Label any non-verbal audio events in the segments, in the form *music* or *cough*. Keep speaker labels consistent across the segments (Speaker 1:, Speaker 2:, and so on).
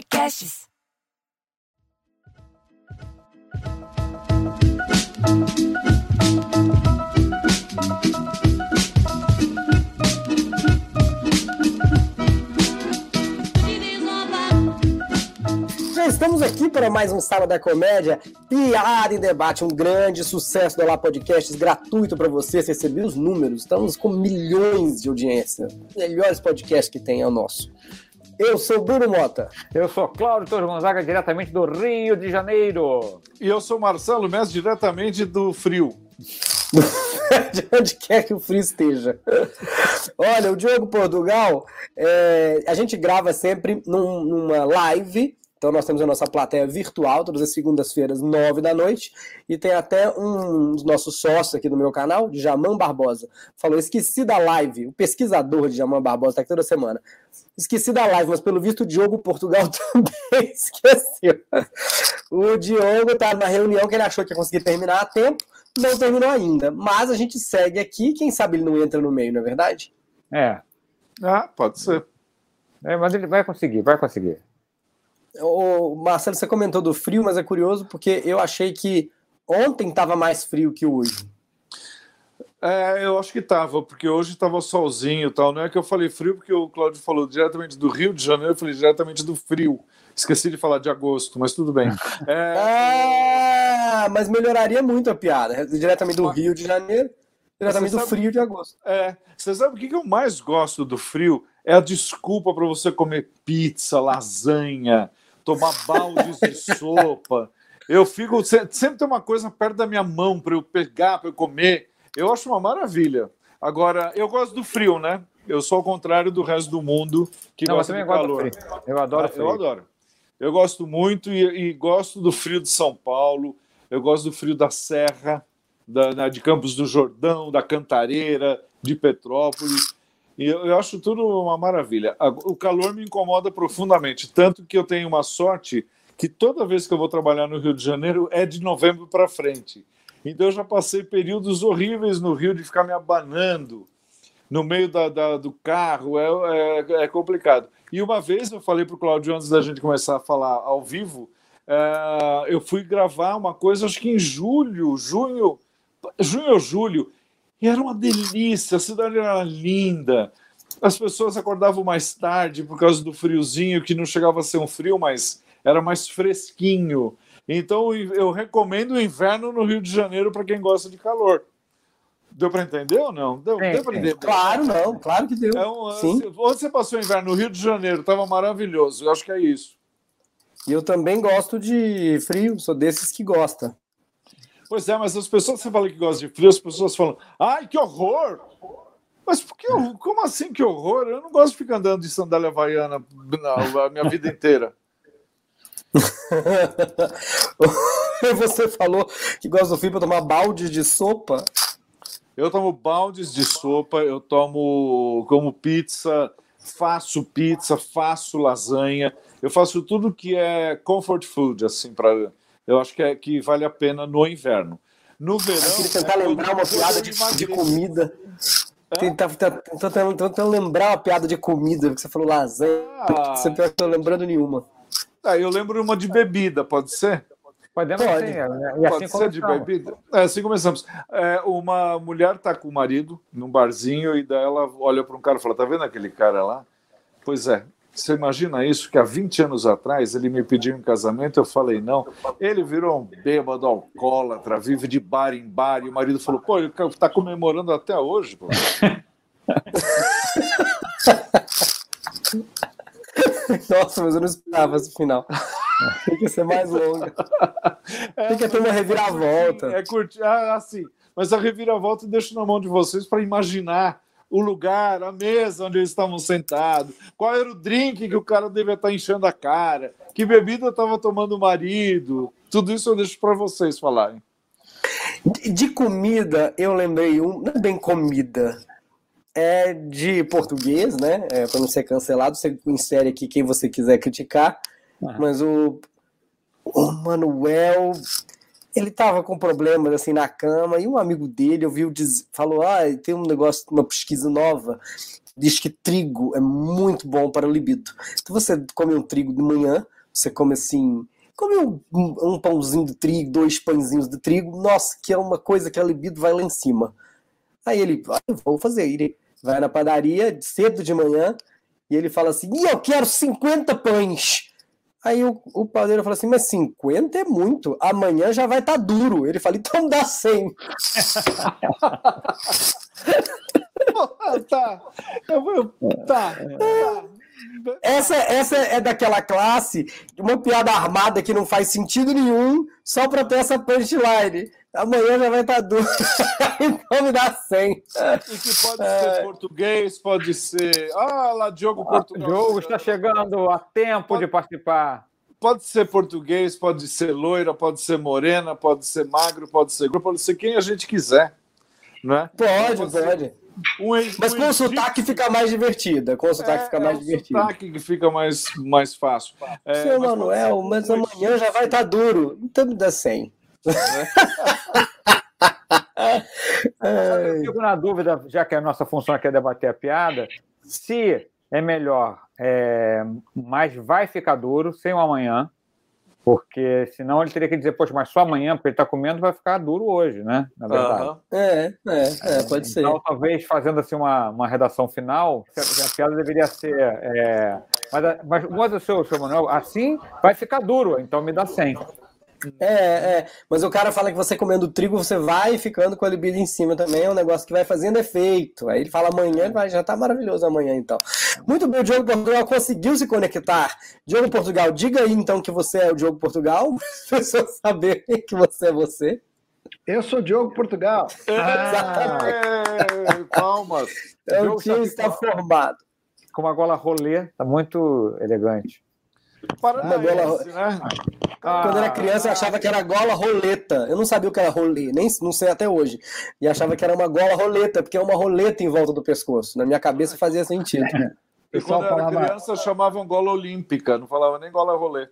Speaker 1: Podcasts.
Speaker 2: Já estamos aqui para mais um Sala da Comédia, piada em debate, um grande sucesso do Olá Podcasts, gratuito para você, você receber os números, estamos com milhões de audiência, melhores podcasts que tem é o nosso. Eu sou Bruno Mota.
Speaker 3: Eu sou Cláudio Torres Gonzaga, diretamente do Rio de Janeiro.
Speaker 4: E eu sou Marcelo Mestre, diretamente do frio. *laughs*
Speaker 2: de onde quer que o frio esteja. Olha, o Diogo Portugal, é, a gente grava sempre num- numa live. Então nós temos a nossa plateia virtual, todas as segundas-feiras, nove da noite, e tem até um dos nossos sócios aqui no meu canal, Jaman Barbosa, falou, esqueci da live, o pesquisador de Jaman Barbosa está aqui toda semana, esqueci da live, mas pelo visto o Diogo Portugal *laughs* também esqueceu. O Diogo tá na reunião que ele achou que ia conseguir terminar a tempo, não terminou ainda, mas a gente segue aqui, quem sabe ele não entra no meio, não é verdade?
Speaker 3: É,
Speaker 4: Ah, pode ser.
Speaker 3: é, mas ele vai conseguir, vai conseguir.
Speaker 2: O Marcelo, você comentou do frio, mas é curioso porque eu achei que ontem estava mais frio que hoje.
Speaker 4: É, eu acho que tava, porque hoje tava solzinho e tal. Não é que eu falei frio, porque o Cláudio falou diretamente do Rio de Janeiro, eu falei diretamente do frio. Esqueci de falar de agosto, mas tudo bem. *laughs* É,
Speaker 2: Ah, mas melhoraria muito a piada. Diretamente do Rio de Janeiro, diretamente
Speaker 4: Você
Speaker 2: do
Speaker 4: sabe-
Speaker 2: frio de agosto.
Speaker 4: é, você sabe o que que eu mais gosto do frio? É a desculpa para você comer pizza, lasanha, tomar baldes de sopa. Eu fico. se- Sempre tem uma coisa perto da minha mão para eu pegar, para eu comer. Eu acho uma maravilha. Agora, eu gosto do frio, né? Eu sou ao contrário do resto do mundo que
Speaker 3: Não, eu
Speaker 4: gosta do calor.
Speaker 3: frio. Eu adoro
Speaker 4: Ah,
Speaker 3: frio.
Speaker 4: Eu adoro. Eu gosto muito e, e gosto do frio de São Paulo. Eu gosto do frio da Serra, da, na- de Campos do Jordão, da Cantareira, de Petrópolis. E eu, eu acho tudo uma maravilha. O calor me incomoda profundamente, tanto que eu tenho uma sorte que toda vez que eu vou trabalhar no Rio de Janeiro é de novembro para frente. Então eu já passei períodos horríveis no Rio de ficar me abanando no meio da, da- do carro, é, é, é complicado. E uma vez eu falei para o Claudio, antes da gente começar a falar ao vivo, é, eu fui gravar uma coisa, acho que em julho, junho, junho ou julho, e era uma delícia, a cidade era linda, as pessoas acordavam mais tarde por causa do friozinho, que não chegava a ser um frio, mas era mais fresquinho. Então eu recomendo o inverno no Rio de Janeiro para quem gosta de calor. Deu para entender ou não? Deu,
Speaker 3: Sim,
Speaker 4: deu para entender?
Speaker 2: Claro, não, claro que deu.
Speaker 4: É um,
Speaker 2: Sim.
Speaker 4: Onde você passou o inverno? No Rio de Janeiro, estava maravilhoso. Eu acho que é isso.
Speaker 2: E eu também gosto de frio, sou desses que gosta.
Speaker 4: Pois é, mas as pessoas, você fala que gosta de frio, as pessoas falam, ai, que horror! Mas por que, como assim que horror? Eu não gosto de ficar andando de sandália havaiana na, a minha vida inteira. *laughs*
Speaker 2: Você falou que gosta do frio para tomar baldes de sopa.
Speaker 4: Eu tomo baldes de sopa, eu tomo como pizza, faço pizza, faço lasanha, eu faço tudo que é comfort food, assim, para eu acho que, é, que vale a pena no inverno. No verão.
Speaker 2: Eu queria tentar
Speaker 4: é
Speaker 2: lembrar uma piada de, de comida. Tentar, tentar, tentando, tentando lembrar uma piada de comida, porque você falou lasanha.
Speaker 4: Ah.
Speaker 2: Você pior que eu tô lembrando nenhuma.
Speaker 4: Ah, eu lembro uma de bebida, pode ser?
Speaker 3: Podemos
Speaker 2: Pode.
Speaker 3: sim, e assim
Speaker 4: pode ser de bebida? É, assim começamos. É, uma mulher tá com o marido num barzinho e daí ela olha para um cara e fala: Tá vendo aquele cara lá? Pois é. Você imagina isso? Que há 20 anos atrás ele me pediu em casamento, eu falei não. Ele virou um bêbado alcoólatra, vive de bar em bar, e o marido falou: pô, ele tá comemorando até hoje. Pô. *laughs*
Speaker 2: Nossa, mas eu não esperava esse final. Tem que ser mais longa. Tem que ter uma reviravolta.
Speaker 4: É curtir, ah, assim. Mas a reviravolta eu deixo na mão de vocês para imaginar o lugar, a mesa onde eles estavam sentados, qual era o drink que o cara devia estar enchendo a cara, que bebida estava tomando o marido. Tudo isso eu deixo para vocês falarem.
Speaker 2: De, de comida, eu lembrei um. Não é bem comida. É de português, né? É, para não ser cancelado, você insere aqui quem você quiser criticar. Mas o, o Manuel, ele tava com problemas assim na cama e um amigo dele ouviu diz, falou: "Ah, tem um negócio, uma pesquisa nova diz que trigo é muito bom para o libido. Então você come um trigo de manhã, você come assim, come um, um pãozinho de trigo, dois pãezinhos de trigo, nossa, que é uma coisa que a libido vai lá em cima. Aí ele, ah, vou fazer. Ele vai na padaria cedo de manhã e ele fala assim: e eu quero 50 pães. Aí o, o padeiro fala assim: mas 50 é muito, amanhã já vai estar tá duro. Ele fala: então dá 100. *laughs*
Speaker 4: tá. Eu vou, tá. tá.
Speaker 2: Essa, essa é daquela classe, uma piada armada que não faz sentido nenhum, só para ter essa punchline. Amanhã já vai estar duro. então me dá 100.
Speaker 4: E que pode é... ser português, pode ser. Ah, lá, Diogo ah, Portugal.
Speaker 3: Diogo está chegando a tempo pode... de participar.
Speaker 4: Pode ser português, pode ser loira, pode ser morena, pode ser magro, pode ser grupo, pode ser quem a gente quiser. Não é?
Speaker 2: Pode, pode. pode. Um, Mas com o sotaque fica mais divertida. Com o sotaque é, fica mais é divertido. Com o sotaque
Speaker 4: que fica mais, mais fácil.
Speaker 2: É, Seu Manuel, mas amanhã já vai estar tá duro. Então me dá 100.
Speaker 3: Eu fico na dúvida, já que a nossa função aqui é debater a piada, se é melhor, é, mas vai ficar duro sem o amanhã, porque senão ele teria que dizer, poxa, mas só amanhã, porque ele está comendo, vai ficar duro hoje, né? Na verdade. Uhum.
Speaker 2: É, é, é, pode ser.
Speaker 3: Então, talvez fazendo assim uma, uma redação final, a piada deveria ser. É, mas, mas uma do seu, seu Manuel, assim vai ficar duro, então me dá 100.
Speaker 2: É, é, mas o cara fala que você comendo trigo, você vai ficando com a libido em cima também, é um negócio que vai fazendo efeito. Aí ele fala amanhã, vai, já tá maravilhoso amanhã então. Muito bem, o Diogo Portugal conseguiu se conectar. Diogo Portugal, diga aí então que você é o Diogo Portugal, *laughs* para as pessoas saberem que você é você.
Speaker 1: Eu sou Diogo Portugal.
Speaker 4: Ah, palmas.
Speaker 2: É o time está formado.
Speaker 3: Com uma gola rolê, tá muito elegante.
Speaker 2: Paranaense, né? Quando era criança, eu achava que era gola roleta. Eu não sabia o que era rolê, nem não sei até hoje. E achava que era uma gola roleta, porque é uma roleta em volta do pescoço. Na minha cabeça fazia sentido. *laughs*
Speaker 4: E quando era falava... criança, chamavam gola olímpica, não falava nem gola rolê.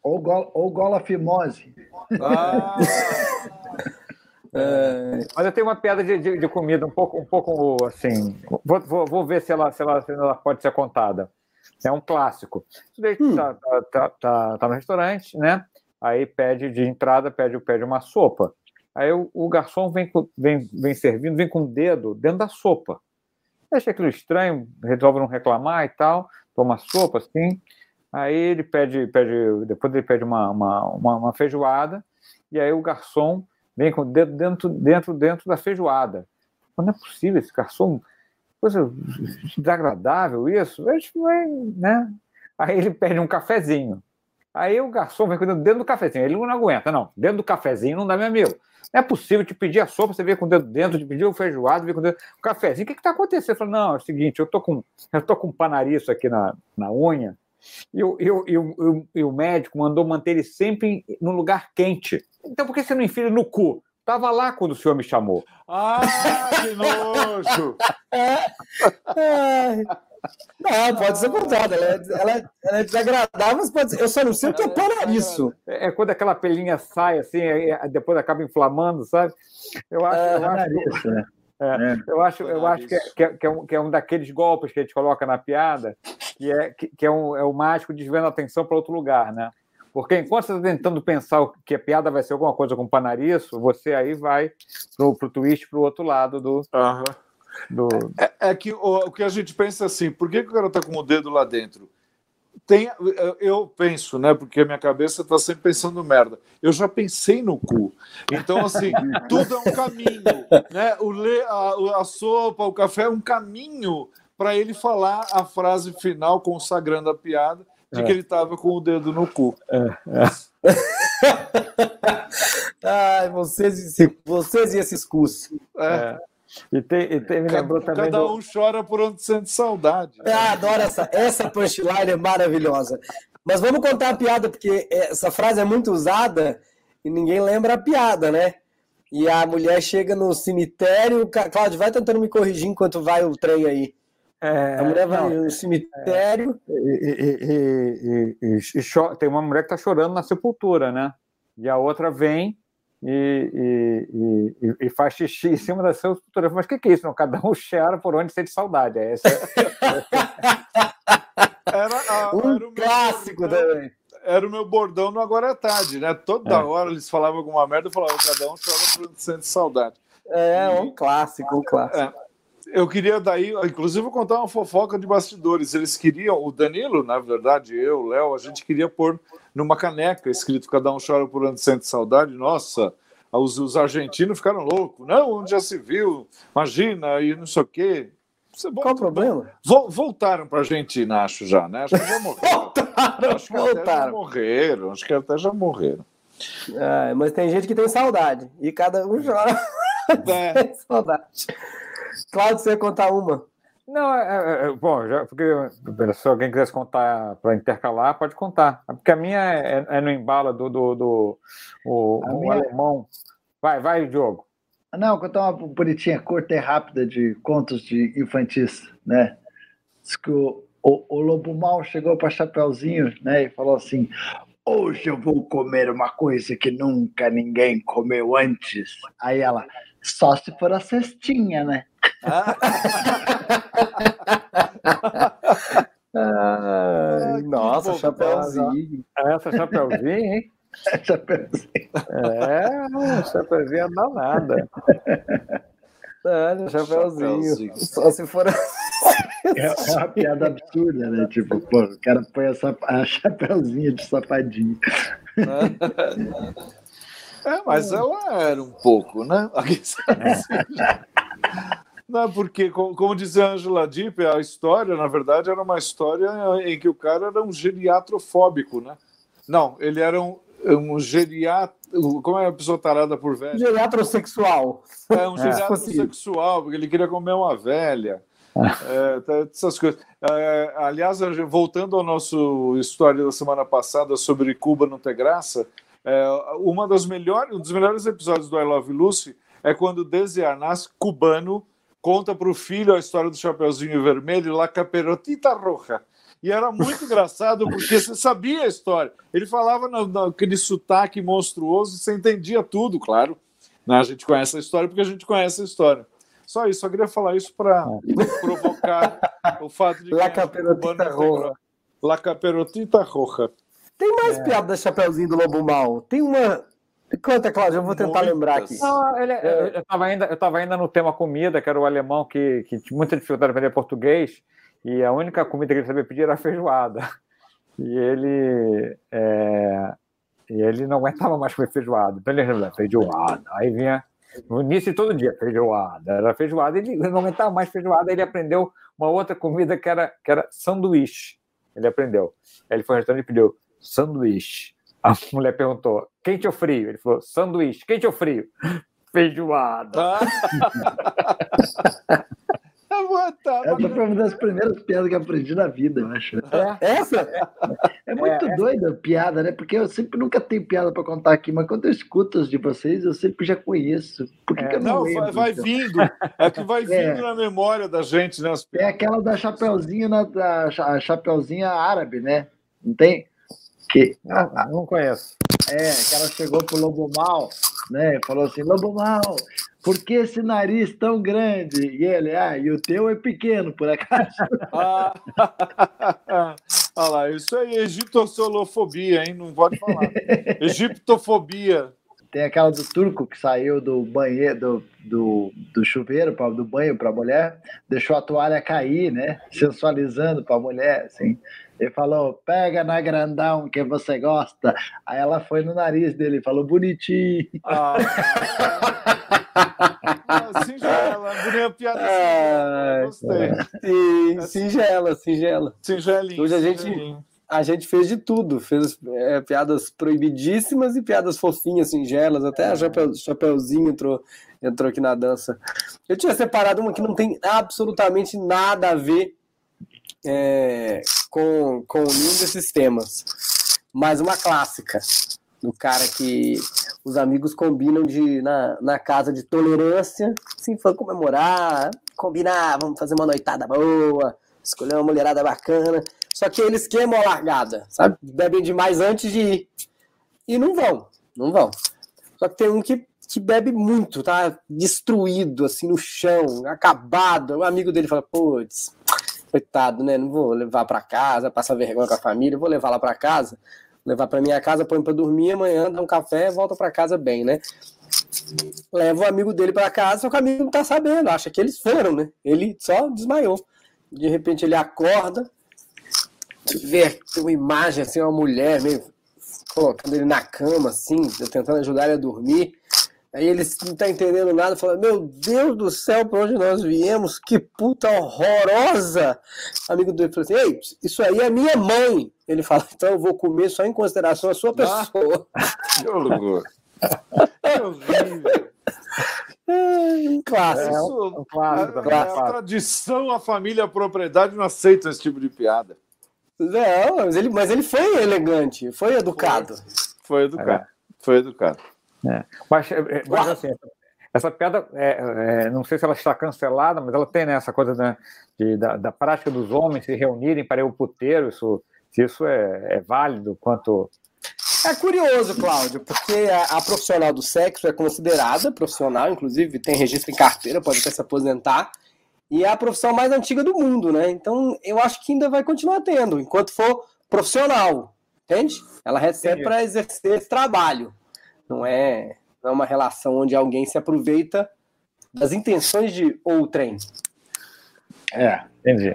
Speaker 1: Ou gola, ou gola fimose. Ah! *laughs*
Speaker 3: É... Mas eu tenho uma piada de, de, de, comida um pouco, um pouco assim. Vou, vou, vou ver se ela, se, ela, se ela pode ser contada. É um clássico. Você hum. tá, tá, tá, tá, no restaurante, né? Aí pede de entrada, pede, pede uma sopa. Aí o, o garçom vem, vem, vem servindo, vem com o dedo dentro da sopa. Acha aquilo estranho, resolve não reclamar e tal, toma sopa assim. Aí ele pede, pede depois ele pede uma, uma, uma, uma feijoada, e aí o garçom vem com o dedo dentro, dentro, dentro da feijoada. Não é possível, esse garçom coisa desagradável isso. né? Aí ele pede um cafezinho. Aí o garçom vem com o dedo do cafezinho. Ele não aguenta, não. Dentro do cafezinho não dá, meu amigo. Não é possível te pedir a sopa, você vê com o dedo dentro, te pedir o feijoado, vir com o dedo. O cafezinho, o que está acontecendo? Ele não, é o seguinte, eu tô com, eu tô com um panariço aqui na, na unha, e o, e, o, e, o, e o médico mandou manter ele sempre no lugar quente. Então por que você não enfia no cu? Estava lá quando o senhor me chamou.
Speaker 4: Ah, que nojo! *laughs*
Speaker 2: Não, pode ser contada. Ela, é, ela, é, ela é desagradável, mas pode ser. Eu só não sei o que é parar isso.
Speaker 3: É, é quando aquela pelinha sai assim, depois acaba inflamando, sabe? Eu acho, é, eu acho, isso, né? É, eu acho, eu acho que, é, que, é, que, é um, que é um daqueles golpes que a gente coloca na piada, que é, que, que é, um, é o mágico desviando a atenção para outro lugar, né? Porque enquanto você está tentando pensar que a piada vai ser alguma coisa com panariço, você aí vai pro, pro twist pro outro lado do.
Speaker 4: Uhum. do... É, é, que o, o, que a gente pensa assim, por que, que o cara está com o dedo lá dentro? Tem, eu penso, né? Porque a minha cabeça está sempre pensando merda. Eu já pensei no cu. Então, assim, *laughs* tudo é um caminho. Né? O le, a, a sopa, o café é um caminho para ele falar a frase final consagrando a piada de é. que ele estava com o dedo no cu. É, é. *laughs*
Speaker 2: Ai, vocês, vocês e esses cursos.
Speaker 3: É. E, tem, e tem, me lembrou
Speaker 4: cada,
Speaker 3: também.
Speaker 4: Cada
Speaker 3: do...
Speaker 4: um chora por onde sente saudade.
Speaker 2: Né? adoro essa, essa punchline, é maravilhosa. Mas vamos contar a piada, porque essa frase é muito usada e ninguém lembra a piada, né? E a mulher chega no cemitério. Cláudio, vai tentando me corrigir enquanto vai o trem aí. É, a mulher vai no cemitério. É,
Speaker 3: e, e, e, e, tem uma mulher que está chorando na sepultura, né? E a outra vem e, e, e, e, faz xixi em cima da sua estrutura. Mas o que, que, é isso? Não? Cada um cheira por onde sente saudade. É esse *laughs*
Speaker 2: era, a, um era clássico também.
Speaker 4: Era o meu bordão no Agora é Tarde, né? Toda é. hora eles falavam alguma merda, eu falava, cada um chora por onde sente saudade.
Speaker 2: É, um clássico, um clássico. É
Speaker 4: eu queria daí, inclusive, contar uma fofoca de bastidores. Eles queriam, o Danilo, na verdade, eu, o Léo, a gente queria pôr numa caneca escrito Cada um chora por onde sente saudade. Nossa, os, os argentinos ficaram loucos. Não, onde já se viu, imagina, e não sei o quê.
Speaker 2: Você Qual o problema?
Speaker 4: Voltaram para a Argentina, acho já, né? Acho que já morreram. *laughs*
Speaker 2: voltaram,
Speaker 4: acho que voltaram. até já morreram. Acho que até já morreram.
Speaker 2: É, mas tem gente que tem saudade. E cada um chora. É. *laughs* saudade. Cláudio, você ia contar uma.
Speaker 3: Não, é, é, é bom, já, porque se alguém quisesse contar para intercalar, pode contar. Porque a minha é, é no embalo do, do, do o, o minha... alemão. Vai, vai, Diogo.
Speaker 1: Não, contar uma bonitinha, curta e rápida de contos de infantis, né? Diz que o, o, o Lobo Mal chegou para Chapeuzinho, né? E falou assim: Hoje eu vou comer uma coisa que nunca ninguém comeu antes. Aí ela, só se for a cestinha, né?
Speaker 2: Ai, nossa, chapéuzinho.
Speaker 3: Essa chapéuzinho, hein? *laughs*
Speaker 1: Chapeuzinho.
Speaker 3: É, chapeuzinho é danada.
Speaker 2: É, chapeuzinho. Só se for.
Speaker 1: É, é uma piada absurda, né? Tipo, pô, o cara põe a, sap... a chapeuzinho de sapadinho. *laughs*
Speaker 4: É, mas ela era um pouco, né? *laughs* Não, porque, como, dizia a Angela Dipp, a história, na verdade, era uma história em que o cara era um geriatrofóbico, né? Não, ele era um, um geriat... Como é a pessoa tarada por velho?
Speaker 2: Geriatrosexual.
Speaker 4: É, um é, geriatrosexual, porque ele queria comer uma velha. É, tá, essas coisas. É, aliás, voltando ao nosso história da semana passada sobre Cuba não ter graça, é, uma das melhores, um dos melhores episódios do I Love Lucy é quando Desi Arnaz, cubano, conta para o filho a história do Chapeuzinho Vermelho, La Caperotita Roja. E era muito *laughs* engraçado porque você sabia a história. Ele falava naquele sotaque monstruoso e você entendia tudo, claro. Né? A gente conhece a história porque a gente conhece a história. Só isso, só queria falar isso para provocar o fato de *laughs* que
Speaker 2: La Caperotita Roja.
Speaker 4: La Caperotita Roja.
Speaker 2: Tem mais é. piada da Chapeuzinho do Lobo Mal. Tem uma. Conta, Cláudio, eu vou tentar Muitas. lembrar aqui.
Speaker 3: Não, ele, é. eu estava ainda, eu ainda no tema comida, que era o alemão que, que tinha muita dificuldade de aprender português, e a única comida que ele sabia pedir era feijoada. E ele, é, e ele não aguentava mais comer feijoada. Então ele falou, feijoada. Aí vinha no início todo dia, feijoada. Era feijoada, ele não aguentava mais feijoada, ele aprendeu uma outra comida que era, que era sanduíche. Ele aprendeu. Aí ele foi ao restaurante e pediu sanduíche. A mulher perguntou, quente ou frio? Ele falou, sanduíche, quente ou frio? *laughs* Feijoada. Ah. *laughs*
Speaker 1: Essa foi uma das primeiras piadas que eu aprendi na vida, eu acho.
Speaker 2: É, essa?
Speaker 1: É muito é, doida a piada, né? Porque eu sempre nunca tenho piada para contar aqui, mas quando eu escuto as de vocês, eu sempre já conheço. Por que, é, que eu não, não lembro,
Speaker 4: vai, então? vindo. É que vai *laughs* é. vindo na memória da gente, né?
Speaker 1: É aquela da Chapeuzinho, na, da Chapeuzinha árabe, né? Não tem?
Speaker 3: Que, ah, não conheço.
Speaker 1: É, que ela chegou pro Lobo Mal, né? Falou assim, Lobo Mal, por que esse nariz tão grande? E ele, ah, e o teu é pequeno, por acaso? *laughs*
Speaker 4: ah, *laughs* olha lá, isso aí é egiptossolofobia, hein? Não pode falar. *laughs* Egiptofobia.
Speaker 1: Tem aquela do turco que saiu do banheiro, do, do, do chuveiro, pra, do banho para a mulher, deixou a toalha cair, né? *laughs* Sensualizando para a mulher, assim. Ele falou, pega na grandão que você gosta. Aí ela foi no nariz dele e falou, bonitinho. *laughs* Ah,
Speaker 4: ah, singela, bonita piada ah, gostei.
Speaker 2: Sim, singela, singela.
Speaker 4: Singelinho.
Speaker 2: Hoje a gente, a gente fez de tudo, fez é, piadas proibidíssimas e piadas fofinhas, singelas, até a Chapeu, Chapeuzinho entrou, entrou aqui na dança. Eu tinha separado uma que não tem absolutamente nada a ver é, com, com nenhum desses temas, mas uma clássica do cara que os amigos combinam de na, na casa de tolerância, sim, foi comemorar, combinar, vamos fazer uma noitada boa, escolher uma mulherada bacana. Só que eles queimam a largada, sabe? Bebem demais antes de ir. E não vão, não vão. Só que tem um que, que bebe muito, tá destruído, assim, no chão, acabado. O amigo dele fala, putz, coitado, né? Não vou levar para casa, passar vergonha com a família, vou levar lá para casa, levar para minha casa, põe para dormir, amanhã dá um café, volta para casa bem, né? Leva o amigo dele para casa, só que o amigo não tá sabendo, acha que eles foram, né? Ele só desmaiou. De repente ele acorda, vê uma imagem assim, uma mulher meio colocando ele na cama, assim, tentando ajudar ele a dormir. Aí ele não tá entendendo nada, fala: Meu Deus do céu, pra onde nós viemos? Que puta horrorosa! Amigo dele falou assim: Ei, isso aí é minha mãe. Ele fala: Então eu vou comer só em consideração a sua pessoa.
Speaker 4: Que horror! que horrível!
Speaker 2: um *laughs* clássico.
Speaker 4: É, um, um clássico, a, clássico. a tradição, a família, a propriedade não aceitam esse tipo de piada.
Speaker 2: Não, mas ele, mas ele foi elegante, foi educado. Foi,
Speaker 4: foi educado. É. Foi educado.
Speaker 3: É. Mas, é, mas assim, essa piada, é, é, não sei se ela está cancelada, mas ela tem né, essa coisa né, de, da, da, prática dos homens se reunirem para ir ao puteiro, isso, se isso é, é, válido quanto.
Speaker 2: É curioso, Cláudio, porque a, a, profissional do sexo é considerada profissional, inclusive tem registro em carteira, pode até se aposentar, e é a profissão mais antiga do mundo, né? Então eu acho que ainda vai continuar tendo, enquanto for profissional, entende? Ela recebe para exercer esse trabalho. Não é, não é uma relação onde alguém se aproveita das intenções de outrem.
Speaker 4: É, entendi.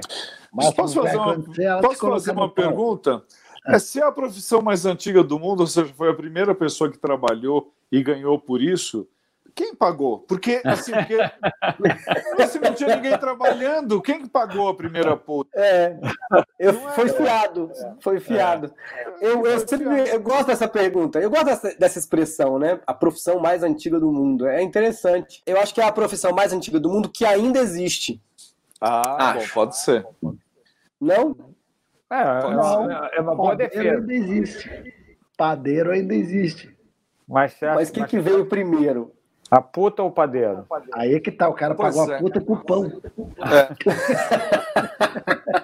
Speaker 4: Mas posso fazer uma, posso fazer uma pergunta? É. Se é a profissão mais antiga do mundo, ou seja, foi a primeira pessoa que trabalhou e ganhou por isso, quem pagou? Porque, assim, porque, *laughs* se não tinha ninguém trabalhando, quem que pagou a primeira puta?
Speaker 2: É, eu, foi fiado, foi fiado. É. Eu, eu sempre eu gosto dessa pergunta, eu gosto dessa, dessa, expressão, né? A profissão mais antiga do mundo. É interessante. Eu acho que é a profissão mais antiga do mundo que ainda existe.
Speaker 4: Ah, acho. bom, pode ser.
Speaker 2: Não?
Speaker 3: É, não, é uma boa defesa.
Speaker 1: ainda existe. Padeiro ainda existe.
Speaker 2: Mas o que, que veio primeiro?
Speaker 3: A puta ou o padeiro?
Speaker 1: Aí é que tá, o cara pois pagou é. a puta com o pão.
Speaker 4: É.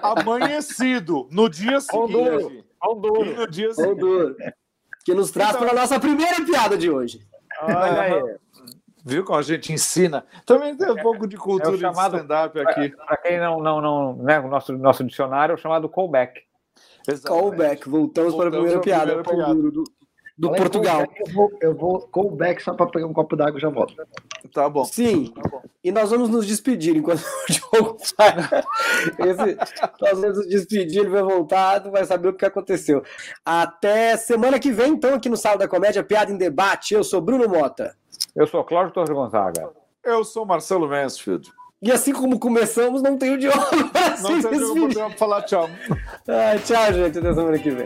Speaker 4: *laughs* Amanhecido, no dia seguinte.
Speaker 3: Pão duro.
Speaker 4: no dia seguinte. duro.
Speaker 2: Que nos traz então... para a nossa primeira piada de hoje.
Speaker 3: Olha aí. *laughs*
Speaker 4: Viu como a gente ensina? Também tem um pouco de cultura é chamado, de stand-up aqui.
Speaker 3: Para quem não, não, não, né, o nosso, nosso dicionário é o chamado callback.
Speaker 2: Exatamente. Callback, voltamos, voltamos para a primeira piada. Primeira piada. Do, do Falei Portugal.
Speaker 1: Eu vou, eu vou com o back só para pegar um copo d'água e já volto.
Speaker 4: Tá bom.
Speaker 2: Sim. Tá bom. E nós vamos nos despedir enquanto *laughs* o jogo sai. Esse, nós vamos nos despedir, ele vai voltar, vai saber o que aconteceu. Até semana que vem, então, aqui no Sala da Comédia, Piada em Debate. Eu sou Bruno Mota.
Speaker 3: Eu sou Cláudio Torres Gonzaga.
Speaker 4: Eu sou Marcelo Mansfield.
Speaker 2: E assim como começamos, não tenho de
Speaker 4: Não tenho de para falar tchau. *laughs*
Speaker 2: Ah, tchau, gente. Até semana que vem.